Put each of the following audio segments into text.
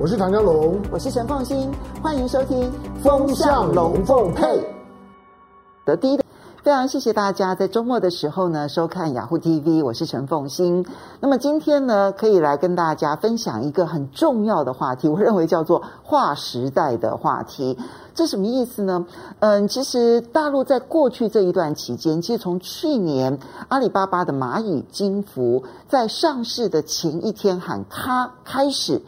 我是唐湘龙，我是陈凤馨，欢迎收听《风向龙凤配》的第一。非常谢谢大家在周末的时候呢收看雅虎 TV，我是陈凤馨。那么今天呢，可以来跟大家分享一个很重要的话题，我认为叫做划时代的话题。这什么意思呢？嗯，其实大陆在过去这一段期间，其实从去年阿里巴巴的蚂蚁金服在上市的前一天喊卡开始。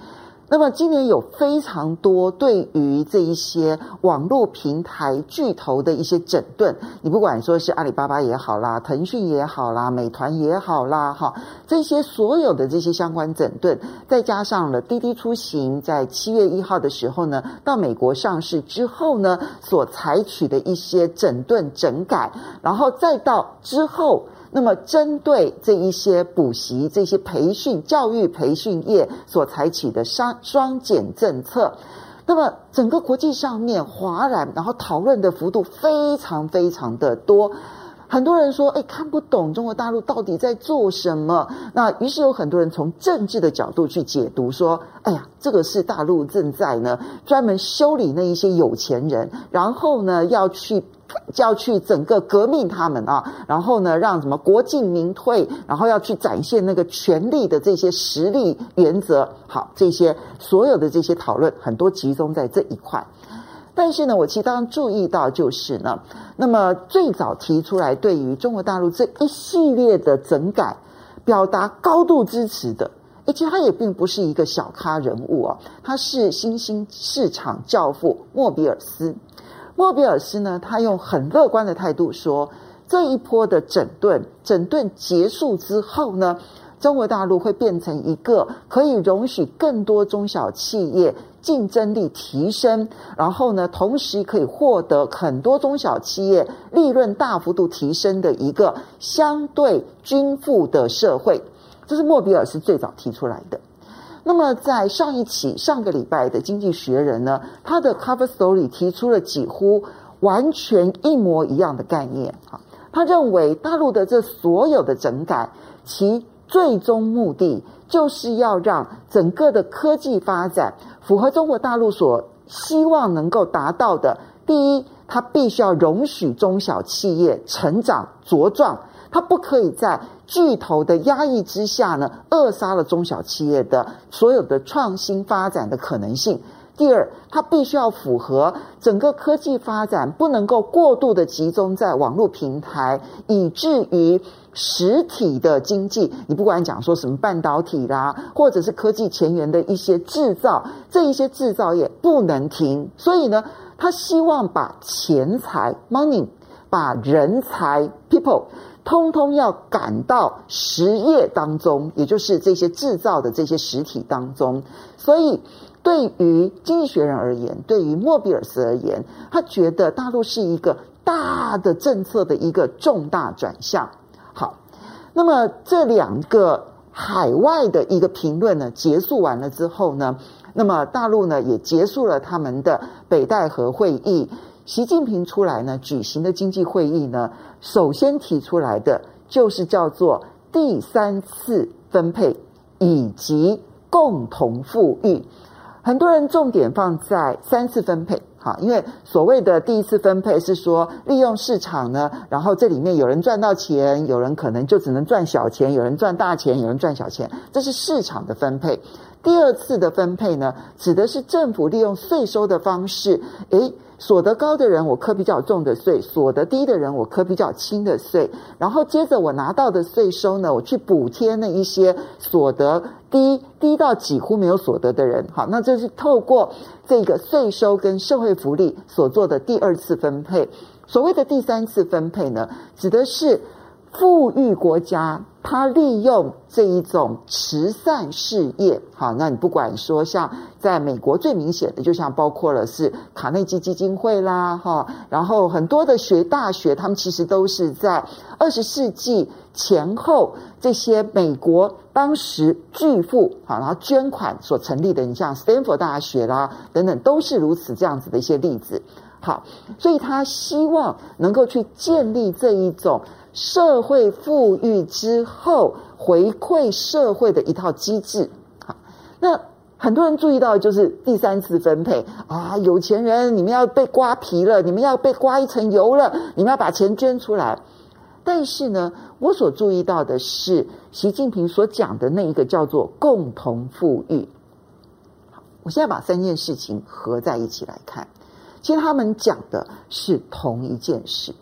那么今年有非常多对于这一些网络平台巨头的一些整顿，你不管说是阿里巴巴也好啦，腾讯也好啦，美团也好啦，哈，这些所有的这些相关整顿，再加上了滴滴出行在七月一号的时候呢，到美国上市之后呢，所采取的一些整顿整改，然后再到之后。那么，针对这一些补习、这些培训、教育培训业所采取的双双减政策，那么整个国际上面哗然，然后讨论的幅度非常非常的多。很多人说：“哎，看不懂中国大陆到底在做什么。”那于是有很多人从政治的角度去解读，说：“哎呀，这个是大陆正在呢专门修理那一些有钱人，然后呢要去。”就要去整个革命他们啊，然后呢，让什么国进民退，然后要去展现那个权力的这些实力原则。好，这些所有的这些讨论很多集中在这一块。但是呢，我其实当然注意到就是呢，那么最早提出来对于中国大陆这一系列的整改表达高度支持的，而且他也并不是一个小咖人物啊，他是新兴市场教父莫比尔斯。莫比尔斯呢，他用很乐观的态度说，这一波的整顿，整顿结束之后呢，中国大陆会变成一个可以容许更多中小企业竞争力提升，然后呢，同时可以获得很多中小企业利润大幅度提升的一个相对均富的社会。这是莫比尔斯最早提出来的。那么，在上一期上个礼拜的《经济学人》呢，他的 cover story 提出了几乎完全一模一样的概念啊。他认为大陆的这所有的整改，其最终目的就是要让整个的科技发展符合中国大陆所希望能够达到的。第一，它必须要容许中小企业成长茁壮。它不可以在巨头的压抑之下呢，扼杀了中小企业的所有的创新发展的可能性。第二，它必须要符合整个科技发展不能够过度的集中在网络平台，以至于实体的经济，你不管讲说什么半导体啦，或者是科技前沿的一些制造，这一些制造业不能停。所以呢，他希望把钱财 （money），把人才 （people）。通通要赶到实业当中，也就是这些制造的这些实体当中。所以，对于经济学人而言，对于莫比尔斯而言，他觉得大陆是一个大的政策的一个重大转向。那么这两个海外的一个评论呢，结束完了之后呢，那么大陆呢也结束了他们的北戴河会议。习近平出来呢，举行的经济会议呢，首先提出来的就是叫做第三次分配以及共同富裕。很多人重点放在三次分配，好，因为所谓的第一次分配是说利用市场呢，然后这里面有人赚到钱，有人可能就只能赚小钱，有人赚大钱，有人赚小钱，这是市场的分配。第二次的分配呢，指的是政府利用税收的方式，诶。所得高的人，我课比较重的税；所得低的人，我课比较轻的税。然后接着我拿到的税收呢，我去补贴那一些所得低低到几乎没有所得的人。好，那就是透过这个税收跟社会福利所做的第二次分配。所谓的第三次分配呢，指的是富裕国家。他利用这一种慈善事业，好，那你不管说像在美国最明显的，就像包括了是卡内基基金会啦，哈，然后很多的学大学，他们其实都是在二十世纪前后这些美国当时巨富，好，然后捐款所成立的，你像斯坦福大学啦等等，都是如此这样子的一些例子，好，所以他希望能够去建立这一种。社会富裕之后回馈社会的一套机制，那很多人注意到就是第三次分配啊，有钱人你们要被刮皮了，你们要被刮一层油了，你们要把钱捐出来。但是呢，我所注意到的是，习近平所讲的那一个叫做共同富裕。我现在把三件事情合在一起来看，其实他们讲的是同一件事。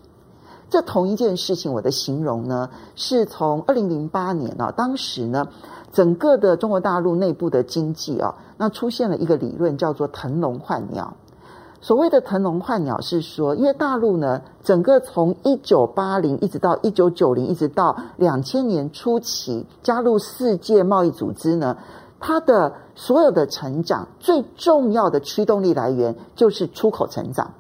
这同一件事情，我的形容呢，是从二零零八年啊，当时呢，整个的中国大陆内部的经济啊，那出现了一个理论，叫做腾笼换鸟。所谓的腾笼换鸟是说，因为大陆呢，整个从一九八零一直到一九九零，一直到两千年初期加入世界贸易组织呢，它的所有的成长最重要的驱动力来源就是出口成长，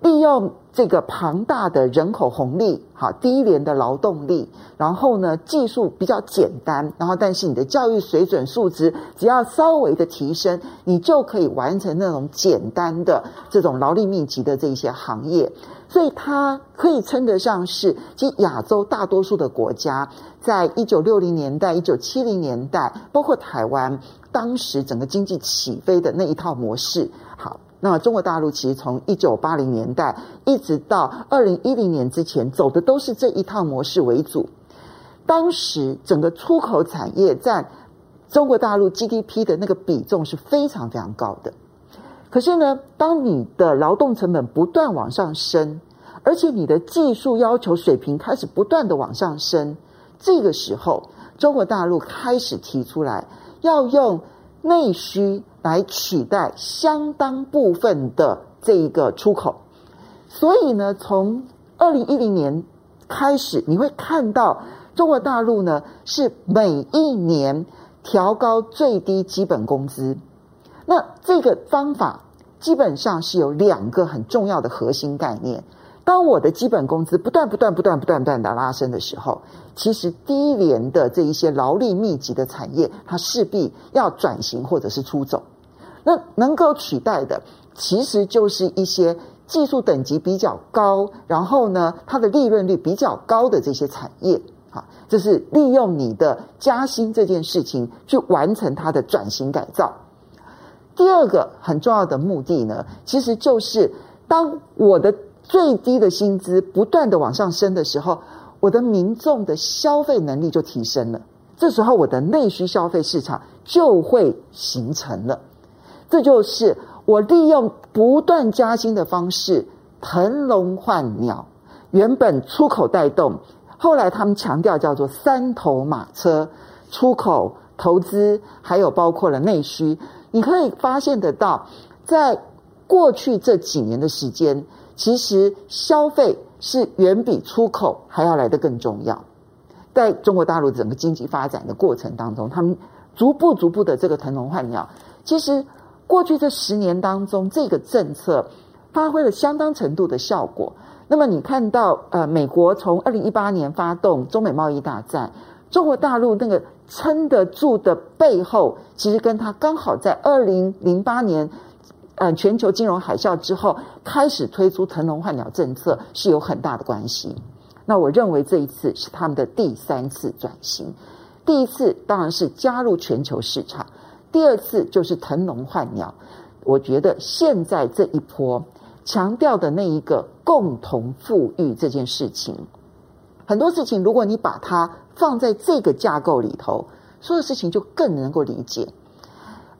利用。这个庞大的人口红利，好低廉的劳动力，然后呢，技术比较简单，然后但是你的教育水准素质只要稍微的提升，你就可以完成那种简单的这种劳力密集的这一些行业，所以它可以称得上是，其实亚洲大多数的国家，在一九六零年代、一九七零年代，包括台湾，当时整个经济起飞的那一套模式，好。那中国大陆其实从一九八零年代一直到二零一零年之前走的都是这一套模式为主。当时整个出口产业占中国大陆 GDP 的那个比重是非常非常高的。可是呢，当你的劳动成本不断往上升，而且你的技术要求水平开始不断的往上升，这个时候中国大陆开始提出来要用内需。来取代相当部分的这一个出口，所以呢，从二零一零年开始，你会看到中国大陆呢是每一年调高最低基本工资。那这个方法基本上是有两个很重要的核心概念。当我的基本工资不断、不断、不断、不断、不断的拉升的时候，其实低廉的这一些劳力密集的产业，它势必要转型或者是出走。那能够取代的，其实就是一些技术等级比较高，然后呢，它的利润率比较高的这些产业。好，这是利用你的加薪这件事情去完成它的转型改造。第二个很重要的目的呢，其实就是当我的。最低的薪资不断的往上升的时候，我的民众的消费能力就提升了。这时候，我的内需消费市场就会形成了。这就是我利用不断加薪的方式，腾笼换鸟。原本出口带动，后来他们强调叫做三头马车：出口、投资，还有包括了内需。你可以发现得到，在过去这几年的时间。其实消费是远比出口还要来得更重要。在中国大陆整个经济发展的过程当中，他们逐步逐步的这个腾笼换鸟。其实过去这十年当中，这个政策发挥了相当程度的效果。那么你看到，呃，美国从二零一八年发动中美贸易大战，中国大陆那个撑得住的背后，其实跟他刚好在二零零八年。嗯，全球金融海啸之后开始推出腾笼换鸟政策是有很大的关系。那我认为这一次是他们的第三次转型。第一次当然是加入全球市场，第二次就是腾笼换鸟。我觉得现在这一波强调的那一个共同富裕这件事情，很多事情如果你把它放在这个架构里头，所有事情就更能够理解。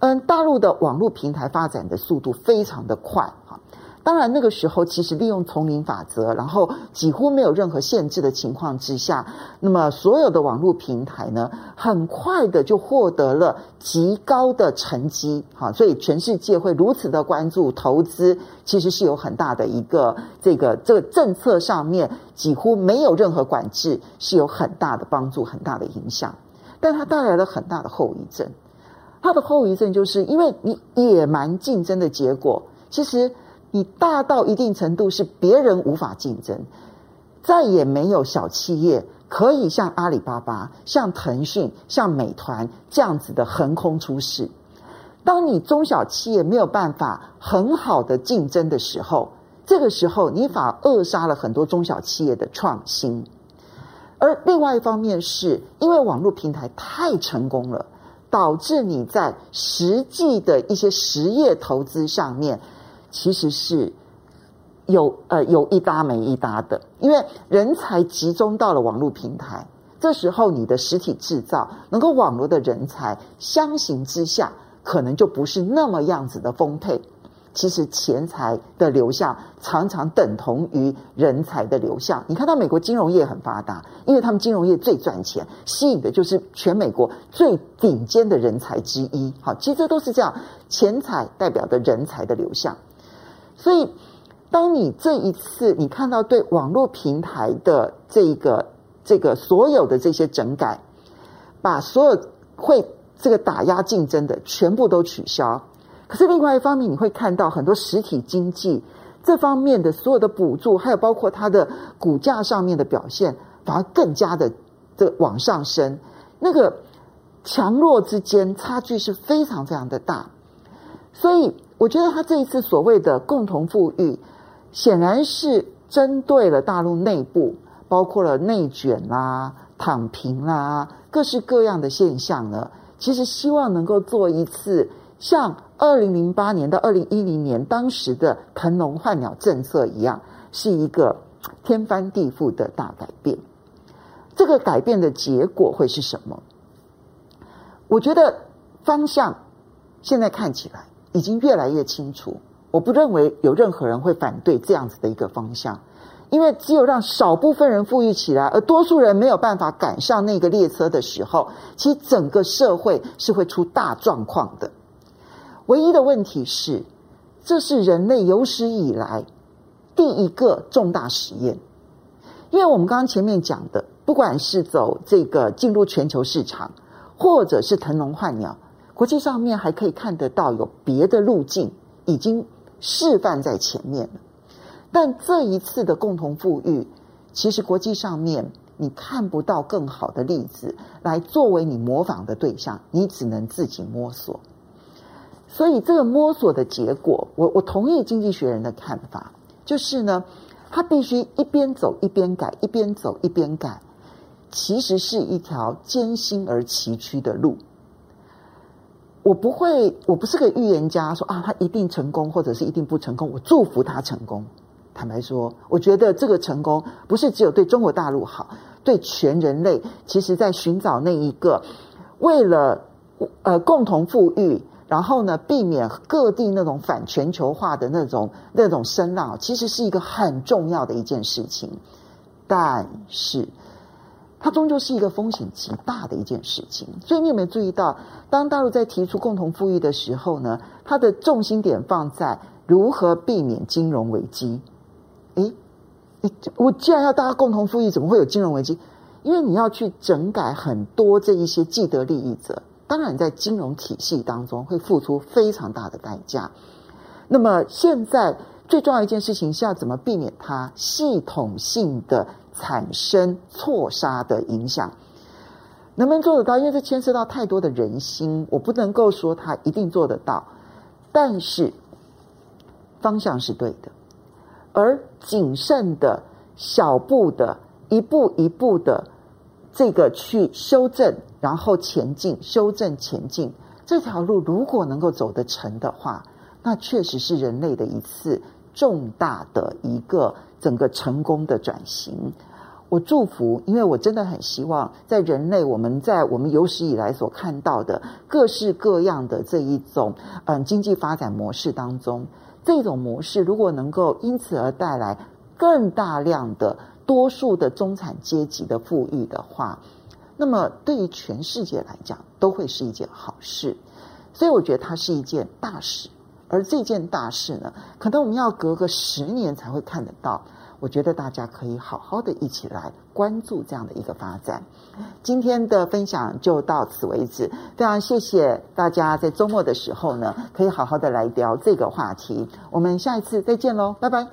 嗯，大陆的网络平台发展的速度非常的快哈。当然，那个时候其实利用丛林法则，然后几乎没有任何限制的情况之下，那么所有的网络平台呢，很快的就获得了极高的成绩哈。所以全世界会如此的关注投资，其实是有很大的一个这个这个政策上面几乎没有任何管制，是有很大的帮助，很大的影响，但它带来了很大的后遗症。它的后遗症就是因为你野蛮竞争的结果，其实你大到一定程度是别人无法竞争，再也没有小企业可以像阿里巴巴、像腾讯、像美团这样子的横空出世。当你中小企业没有办法很好的竞争的时候，这个时候你反而扼杀了很多中小企业的创新。而另外一方面是因为网络平台太成功了。导致你在实际的一些实业投资上面，其实是有呃有一搭没一搭的，因为人才集中到了网络平台，这时候你的实体制造能够网络的人才相形之下，可能就不是那么样子的丰沛。其实钱财的流向常常等同于人才的流向。你看到美国金融业很发达，因为他们金融业最赚钱，吸引的就是全美国最顶尖的人才之一。好，其实都是这样，钱财代表的人才的流向。所以，当你这一次你看到对网络平台的这个这个所有的这些整改，把所有会这个打压竞争的全部都取消。可是另外一方面，你会看到很多实体经济这方面的所有的补助，还有包括它的股价上面的表现，反而更加的的往上升。那个强弱之间差距是非常非常的大。所以我觉得他这一次所谓的共同富裕，显然是针对了大陆内部，包括了内卷啦、躺平啦，各式各样的现象呢。其实希望能够做一次像。二零零八年到二零一零年，当时的腾笼换鸟政策一样，是一个天翻地覆的大改变。这个改变的结果会是什么？我觉得方向现在看起来已经越来越清楚。我不认为有任何人会反对这样子的一个方向，因为只有让少部分人富裕起来，而多数人没有办法赶上那个列车的时候，其实整个社会是会出大状况的。唯一的问题是，这是人类有史以来第一个重大实验，因为我们刚刚前面讲的，不管是走这个进入全球市场，或者是腾笼换鸟，国际上面还可以看得到有别的路径已经示范在前面了。但这一次的共同富裕，其实国际上面你看不到更好的例子来作为你模仿的对象，你只能自己摸索。所以这个摸索的结果，我我同意经济学人的看法，就是呢，他必须一边走一边改，一边走一边改，其实是一条艰辛而崎岖的路。我不会，我不是个预言家，说啊，他一定成功，或者是一定不成功。我祝福他成功。坦白说，我觉得这个成功不是只有对中国大陆好，对全人类，其实在寻找那一个为了呃共同富裕。然后呢，避免各地那种反全球化的那种那种声浪，其实是一个很重要的一件事情。但是，它终究是一个风险极大的一件事情。所以，你有没有注意到，当大陆在提出共同富裕的时候呢，它的重心点放在如何避免金融危机？诶，我既然要大家共同富裕，怎么会有金融危机？因为你要去整改很多这一些既得利益者。当然，在金融体系当中会付出非常大的代价。那么，现在最重要一件事情是要怎么避免它系统性的产生错杀的影响？能不能做得到？因为这牵涉到太多的人心，我不能够说它一定做得到。但是方向是对的，而谨慎的、小步的、一步一步的这个去修正。然后前进，修正前进这条路，如果能够走得成的话，那确实是人类的一次重大的一个整个成功的转型。我祝福，因为我真的很希望，在人类我们在我们有史以来所看到的各式各样的这一种嗯经济发展模式当中，这种模式如果能够因此而带来更大量的多数的中产阶级的富裕的话。那么，对于全世界来讲，都会是一件好事，所以我觉得它是一件大事。而这件大事呢，可能我们要隔个十年才会看得到。我觉得大家可以好好的一起来关注这样的一个发展。今天的分享就到此为止，非常谢谢大家在周末的时候呢，可以好好的来聊这个话题。我们下一次再见喽，拜拜。